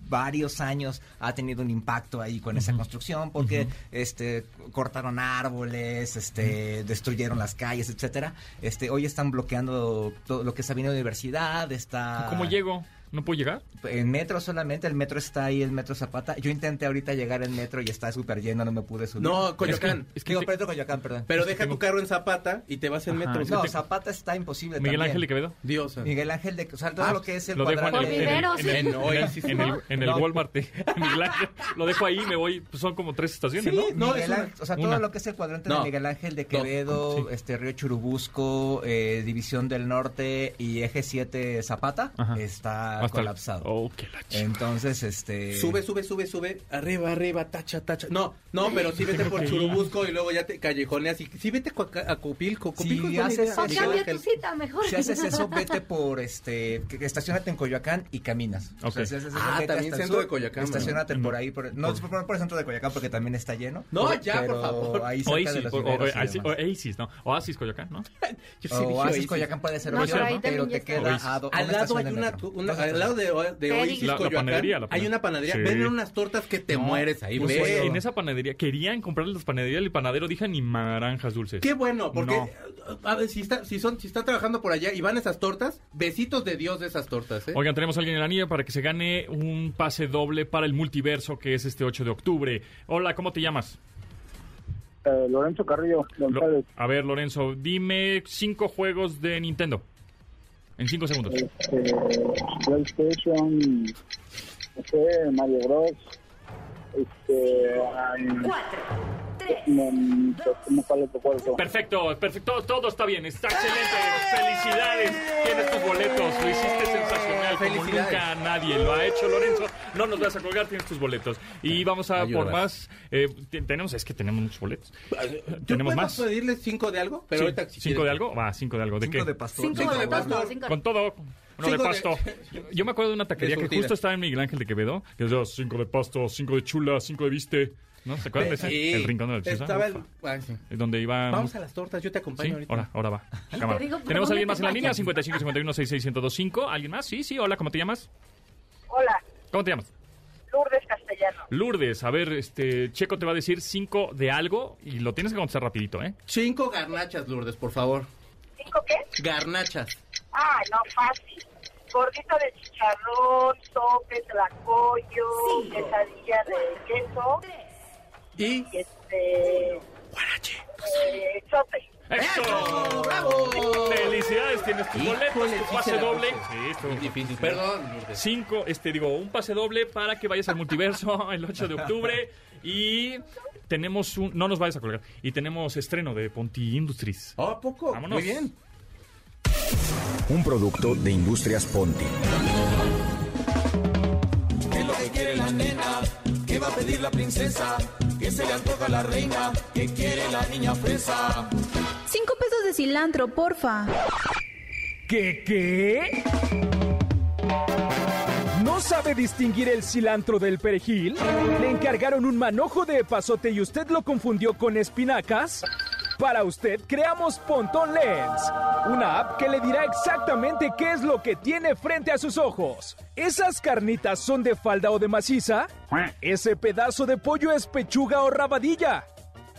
varios años ha tenido un impacto ahí con esa construcción, porque este cortaron árboles, este destruyeron las calles, etcétera. Este, hoy están bloqueando todo lo que es Avenida Universidad, está ¿Cómo llego? ¿No puedo llegar? en metro solamente, el metro está ahí, el metro Zapata. Yo intenté ahorita llegar en metro y está súper lleno, no me pude subir. No, Coyoacán. Es que Digo, te- Pedro Coyoacán, perdón. Pero deja tu carro en Zapata y te vas en Ajá. metro. No, Zapata está imposible Miguel también. Ángel de Quevedo. Dios. Miguel Ángel de... O sea, todo Ah, lo que es el Lo dejo en cuadrante el, de- en el, en el- En Oasis, en el- en el No. Walmart de Miguel Ángel. Lo dejo ahí y me voy. Pues son como tres estaciones, Sí, ¿no? no, Miguel es una- Ángel- o sea, una. todo lo que es el cuadrante No. de Miguel Ángel de Quevedo, Sí. este Río Churubusco, eh, División del Norte y Eje 7 Zapata Ajá. está Hasta el- colapsado. Oh, qué la Entonces, este... Sube, sube, sube, sube, arriba, arriba, tacha, tacha. No, no, pero sí vete por. Churubusco y luego ya te callejoneas. Y sí vete cu- a Copilco. Si Copilco haces eso, cambia tu cita mejor. Si haces eso, vete por este. Estacionate en Coyoacán y caminas. O sea, Ok. si haces eso, Ah, vete también hasta el centro sur, de Coyoacán, Estacionate ¿no? por ahí. Por, no, por, por el centro de Coyoacán porque también está lleno. No, ya, por pero favor. Ahí Oasis, o- o- Oasis, ¿no? Oasis Coyoacán, ¿no? Yo sí Oasis Oasis. Coyoacán puede ser No, pero te queda a, a Al lado hay una, una- al lado de, de La- Oasis la Coyoacán panadería, la hay una panadería. Sí. Venden unas tortas que te No, mueres ahí. Pues, ve. en esa panadería querían comprarle las panaderías y el panadero dijo ni naranjas dulces. Qué bueno, porque No. a ver, si está, si son, si está trabajando por allá y van esas tortas, besitos de Dios de esas tortas, ¿eh? Oigan, tenemos a alguien en la línea para que se gane un pase doble para el multiverso que es este 8 de octubre. Hola, ¿cómo te llamas? Eh, Lorenzo Carrillo Lo- a ver, Lorenzo, dime cinco juegos de Nintendo. En cinco segundos. este, PlayStation, no sé, Mario Bros. Este, no, no sale otro cuarto. Perfecto, perfecto, todo está bien, está excelente. Felicidades, tienes tus boletos, lo hiciste sensacional, como nunca nadie lo ha hecho, Lorenzo. No nos vas a colgar, tienes tus boletos. Y vamos a Ayuda, por más. eh, te- tenemos, es que tenemos muchos boletos. ¿Yo tenemos puedo más. pedirles cinco de algo? Pero Sí, ahorita si ¿Cinco de algo? Va, cinco de algo. ¿De Cinco qué? de pastor. Cinco Cinco de pastor. Con todo. Uno de Cinco de- pasto. Yo, yo me acuerdo de una taquería De que justo estaba en Miguel Ángel de Quevedo. Que decía cinco de pasto, cinco de chula, cinco de viste. ¿No? ¿Se acuerdan de ese? Sí. El rincón de la. Estaba el... Uf, ay, sí. Donde iba... Vamos a las tortas, yo te acompaño Sí, ahorita. ahora, ahora va. Cámara. digo, ¿por Tenemos a alguien más en la línea, vayas? 55 51 66 1025. ¿Alguien más? Sí, sí, hola, ¿cómo te llamas? Hola, ¿Cómo te llamas? Lourdes Castellano. Lourdes, a ver, este, Checo te va a decir cinco de algo y lo tienes que contestar rapidito, ¿eh? Cinco garnachas, Lourdes, por favor. ¿Cinco qué? Garnachas. Ah, no, fácil. Gordita de chicharrón, sope, tlacoyo, quesadilla de queso Y... y este... Eh, sope. ¡Eso! ¡Bravo! ¡Felicidades! Tienes tus boletos, tu sí pase doble. Sí, Muy difícil. Perdón. Cinco, este, digo, un pase doble para que vayas al multiverso el 8 de octubre. Y tenemos un. No nos vayas a colgar. Y tenemos estreno de Ponti Industries. Oh, ¿a poco? Vámonos. Muy bien. Un producto de Industrias Ponti. ¿Qué es lo que quiere la nena? ¿Qué va a pedir la princesa? ¿Qué se le antoja a la reina? ¿Qué quiere la niña fresa? Cinco pesos de cilantro, porfa. ¿Qué qué? ¿No sabe distinguir el cilantro del perejil? ¿Le encargaron un manojo de epazote y usted lo confundió con espinacas? Para usted creamos Pontón Lens, una app que le dirá exactamente qué es lo que tiene frente a sus ojos. ¿Esas carnitas son de falda o de maciza? ¿Ese pedazo de pollo es pechuga o rabadilla?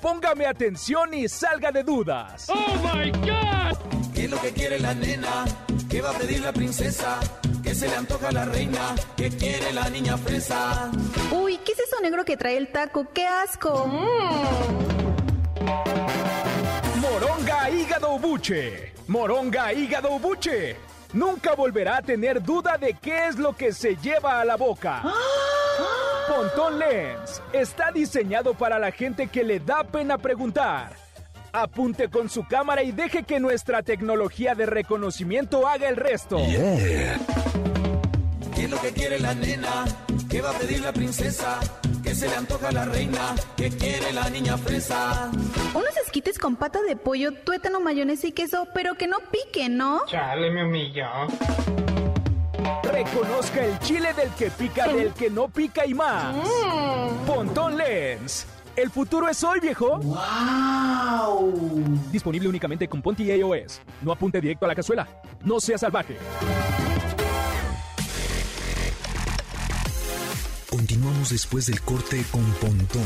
Póngame atención y salga de dudas. ¡Oh, my God! ¿Qué es lo que quiere la nena? ¿Qué va a pedir la princesa? ¿Qué se le antoja a la reina? ¿Qué quiere la niña fresa? Uy, ¿qué es eso negro que trae el taco? ¡Qué asco! Moronga Hígado Buche. Moronga Hígado Buche. Nunca volverá a tener duda de qué es lo que se lleva a la boca. Pontón Lens está diseñado para la gente que le da pena preguntar. Apunte con su cámara y deje que nuestra tecnología de reconocimiento haga el resto. ¿Qué es lo que quiere la nena? ¿Qué va a pedir la princesa? ¿Qué se le antoja a la reina? ¿Qué quiere la niña fresa? Unos esquites con pata de pollo, tuétano, mayonesa y queso, pero que no piquen, ¿no? Chale, me humilló. Reconozca el chile del que pica, del que no pica y más. Pontón Lens. El futuro es hoy, viejo. ¡Wow! Disponible únicamente con Ponti iOS. No apunte directo a la cazuela. No sea salvaje. Después del corte con Pontón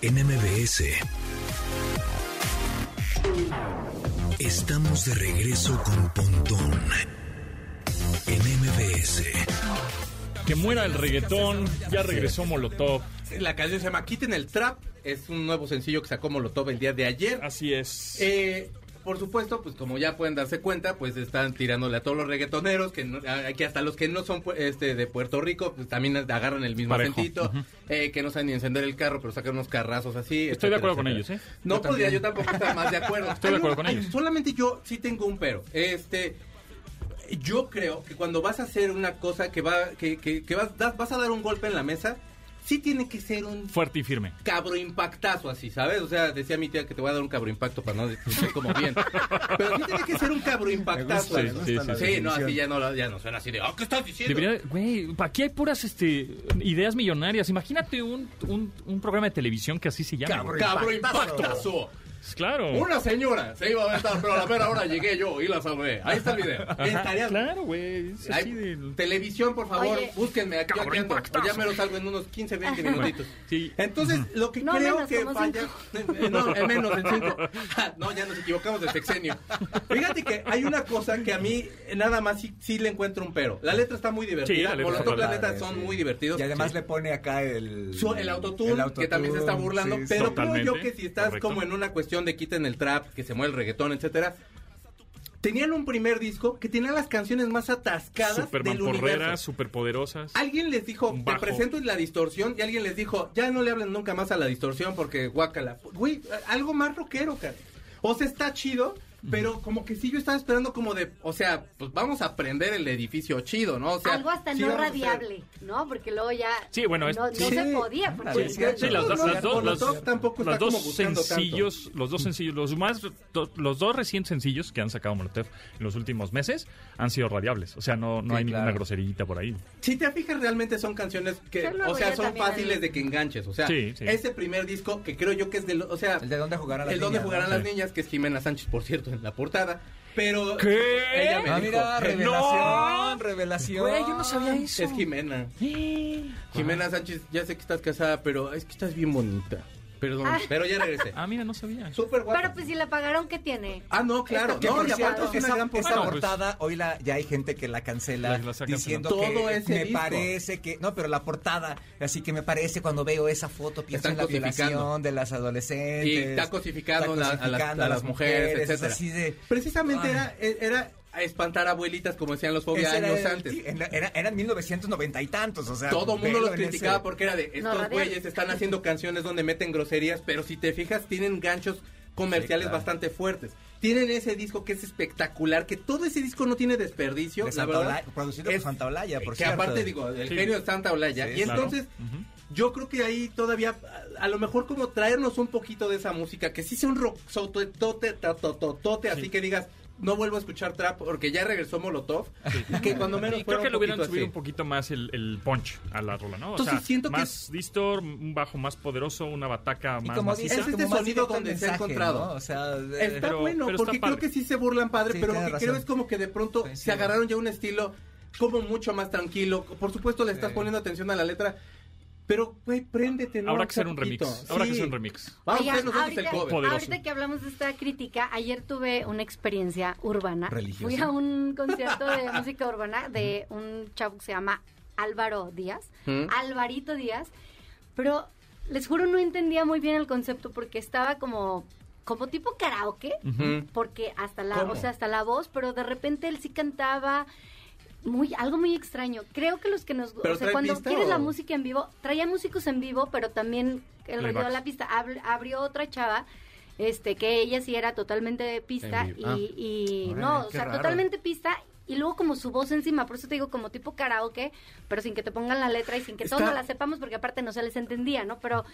en MBS. Estamos de regreso con Pontón en MBS. Que muera el reggaetón, ya regresó Molotov. La canción se llama Quiten el Trap. Es un nuevo sencillo que sacó Molotov el día de ayer. Así es. Eh, por supuesto, pues como ya pueden darse cuenta, pues están tirándole a todos los reggaetoneros, que, no- a- que hasta los que no son pu- este de Puerto Rico, pues también agarran el mismo Ujú. eh, que no saben ni encender el carro, pero sacan unos carrazos así. Estoy de etcétera, acuerdo con ellos, ¿eh? No Yo podría, también. yo tampoco estar más de acuerdo. Estoy de acuerdo con ellos. Solamente yo sí tengo un pero. Este, yo creo que cuando vas a hacer una cosa que va, que, que, que vas, das- vas a dar un golpe en la mesa, sí tiene que ser un Fuerte y firme. cabro impactazo así, ¿sabes? O sea, decía mi tía que te voy a dar un cabro impacto para no decir como bien. Pero sí tiene que ser un cabro impactazo. Sí, sí, no, así ya no, ya no suena así de, "Ah, ¿qué estás diciendo? Debería, güey, aquí hay puras este, ideas millonarias. Imagínate un, un, un programa de televisión que así se llama. Cabro impactazo. Claro. Una señora se iba a aventar, pero a la mera hora llegué yo y la salvé. Ahí está el video. Ajá, claro, güey. Televisión, por favor, Oye. búsquenme aquí. Ando. Ya me lo salgo en unos 15, 20 minutitos. Sí. Entonces, lo que No, creo menos, que falla. No, en menos, en cinco. No, ya nos equivocamos de sexenio. Fíjate que hay una cosa que a mí nada más sí, sí le encuentro un pero. La letra está muy divertida. Sí, la letra Molotov, está la son sí. muy divertidos. Y además Sí. le pone acá el... El autotune, el autotune, que también se está burlando, pero creo yo que si estás correcto. como en una cuestión de quiten el trap, que se mueve el reggaetón, etcétera, tenían un primer disco que tenía las canciones más atascadas Superman del universo. superpoderosas. Alguien les dijo, te presento la distorsión, y alguien les dijo, ya no le hablen nunca más a la distorsión porque guácala. Güey, algo más rockero, cara. O sea, está chido, pero como que sí yo estaba esperando como de, o sea, pues vamos a prender el edificio chido, ¿no? O sea, Algo hasta sí no radiable, ¿no? Porque luego ya Sí, bueno, es- no, no sí. se podía. Porque Sí, las, las- las dos, las- Molotov tampoco está las como dos tanto. sencillos, los dos sencillos, los más, do- los dos recién sencillos que han sacado Molotov en los últimos meses han sido radiables. O sea, no, no Sí, hay ninguna groserita por ahí. Si te fijas, realmente son canciones que, Sí, o sea, son fáciles de que enganches. O sea, Sí, sí. ese primer disco que creo yo que es de, lo- o sea, El de dónde jugarán las el donde jugarán ¿no? las niñas, que es Jimena Sánchez, por cierto, en la portada. Pero ¿Qué? ella me Ah, dijo, mira, revelación, revelación. Güey, yo no sabía eso. Es Jimena. Jimena Sánchez, ya sé que estás casada, pero es que estás bien bonita. Perdón, Ah. pero ya regresé. Ah, mira, no sabía. Súper guapa. Pero pues si la pagaron, ¿qué tiene? Ah, no, claro. No, y aparte cierto, es una esa, gran esa portada. Bueno, pues- portada, hoy la, ya hay gente que la cancela La- la diciendo. Todo que ese me disco. parece que... No, pero la portada, así que me parece cuando veo esa foto, pienso Están en la violación de las adolescentes. Y está cosificando está la- a, las, cosificando a las mujeres, es etcétera. así de... Precisamente Ay. era, era a espantar abuelitas, como decían los era años antes. era, era, eran 1990 y tantos, o sea... Todo el mundo los criticaba ese- porque era de No, estos radial. güeyes están haciendo canciones donde meten groserías, pero si te fijas tienen ganchos comerciales Sí, claro. bastante fuertes. Tienen ese disco que es espectacular, que todo ese disco no tiene desperdicio, de la verdad. Olaya, producido por Santa Olaya, por que cierto. aparte digo, el Sí. genio de Santa Olaya. Sí, y claro. entonces yo creo que ahí todavía a, a lo mejor como traernos un poquito de esa música, que sí sea un rock tote, tote, así que digas no vuelvo a escuchar trap porque ya regresó Molotov, que cuando menos Y creo que un le hubieran subido así. un poquito más el, el punch a la rola, ¿no? O Entonces, sea, siento que más distor, un bajo más poderoso, una bataca Y más como maciza. Es este sonido donde se ha encontrado. ¿no? O sea, de- Está Pero- bueno, pero está porque creo que sí se burlan padre, Sí, pero lo que razón. creo es como que de pronto Sí, sí. se agarraron ya un estilo como mucho más tranquilo. Por supuesto le estás Sí. poniendo atención a la letra, pero güey, préndete, ¿no? Habrá que hacer un remix. Habrá que Sí. hacer un remix. Vamos a Oigan, el ahorita, cover. Poderoso. ahorita que hablamos de esta crítica, ayer tuve una experiencia urbana. Religiosa. Fui a un concierto de música urbana de un chavo que se llama Álvaro Díaz, ¿Mm? Alvarito Díaz, pero les juro no entendía muy bien el concepto porque estaba como como tipo karaoke, porque hasta la, ¿Cómo? o sea, hasta la voz, pero de repente él sí cantaba muy algo muy extraño. Creo que los que nos, ¿Pero o sea, cuando pista quieres o? la música en vivo, traía músicos en vivo, pero también el rollo de la pista Ab- abrió otra chava este, que ella sí era totalmente pista En y. Ah. y Órale, no, o sea, raro. totalmente pista y luego como su voz encima, por eso te digo como tipo karaoke, pero sin que te pongan la letra y sin que todos Está- no la sepamos porque aparte no se les entendía, ¿no? Pero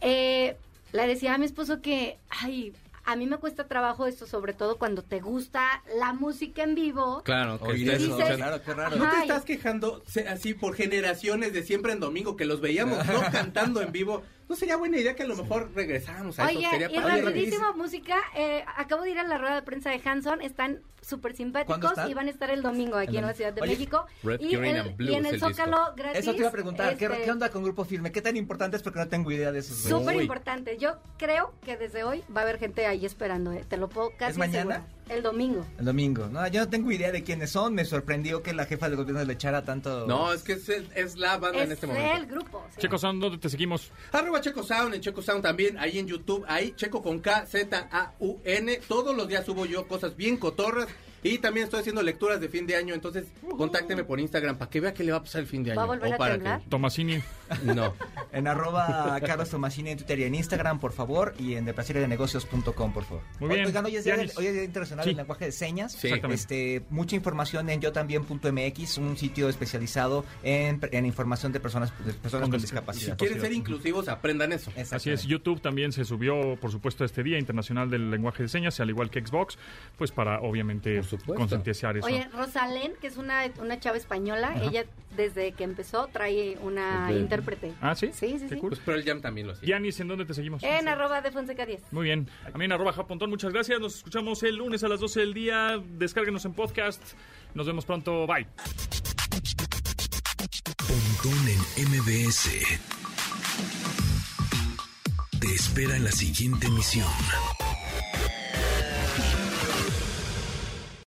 eh, le decía a mi esposo que, ay, a mí me cuesta trabajo esto, sobre todo cuando te gusta la música en vivo. Claro, que Oír estés eso, Dices- claro, qué raro. ¿No te estás quejando se- así por generaciones de siempre en domingo que los veíamos no cantando en vivo? ¿No sería buena idea que a lo mejor regresáramos a eso? Oye, Sería y padre. rapidísimo música, eh, acabo de ir a la rueda de prensa de Hanson, están súper ¿Cuándo simpáticos y van a estar el domingo aquí El en la. Ciudad de Oye, México. Red, y, el- y en el el disco. Zócalo gratis. Eso te iba a preguntar, ¿qué, este, qué onda con Grupo Firme? ¿Qué tan importante es? Porque no tengo idea de eso. Súper importante. Yo creo que desde hoy va a haber gente ahí esperando, eh, te lo puedo casi ¿Es mañana? El domingo. El domingo. No, yo no tengo idea de quiénes son. Me sorprendió que la jefa del gobierno le echara tanto... No, es que es, el- es la banda Es en este momento. el grupo. sí. Checo Sound, ¿dónde te seguimos? Arroba Checo Sound, en Checo Sound también, ahí en YouTube, ahí Checo con K, Z, A, U, N. Todos los días subo yo cosas bien cotorras y también estoy haciendo lecturas de fin de año, entonces contácteme por Instagram para que vea qué le va a pasar el fin de año. ¿Va a volver o a para temblar? Tomasini. No. En arroba Carlos Tomasini en Twitter y en Instagram, por favor. Y en deplaceredenegocios.com, por favor. Muy bien. Oigan, hoy es, día, Yanis. del- hoy es Día Internacional Sí. del Lenguaje de Señas. Sí. Exactamente. Este, mucha información en yo también.mx, un sitio especializado en, en información de personas, de personas Con con, disca- discapacidad. Si quieren ser inclusivos, aprendan eso. Así es. YouTube también se subió, por supuesto, a este Día Internacional del Lenguaje de Señas, al igual que Xbox, pues para obviamente supuesto. concientizar eso. Oye, Rosalén, que es una, una chava española, ella desde que empezó trae una Ok. intérprete. ah, ¿sí? Sí, sí, Qué sí. cool. Pues pero el Jam también lo hacía. Yanis, ¿en dónde te seguimos? En arroba de Fonseca 10. Muy bien. A mí en arroba japontón, muchas gracias. Nos escuchamos el lunes a las 12 del día. Descárguenos en podcast. Nos vemos pronto. Bye. Pontón en MBS. Te espera en la siguiente emisión.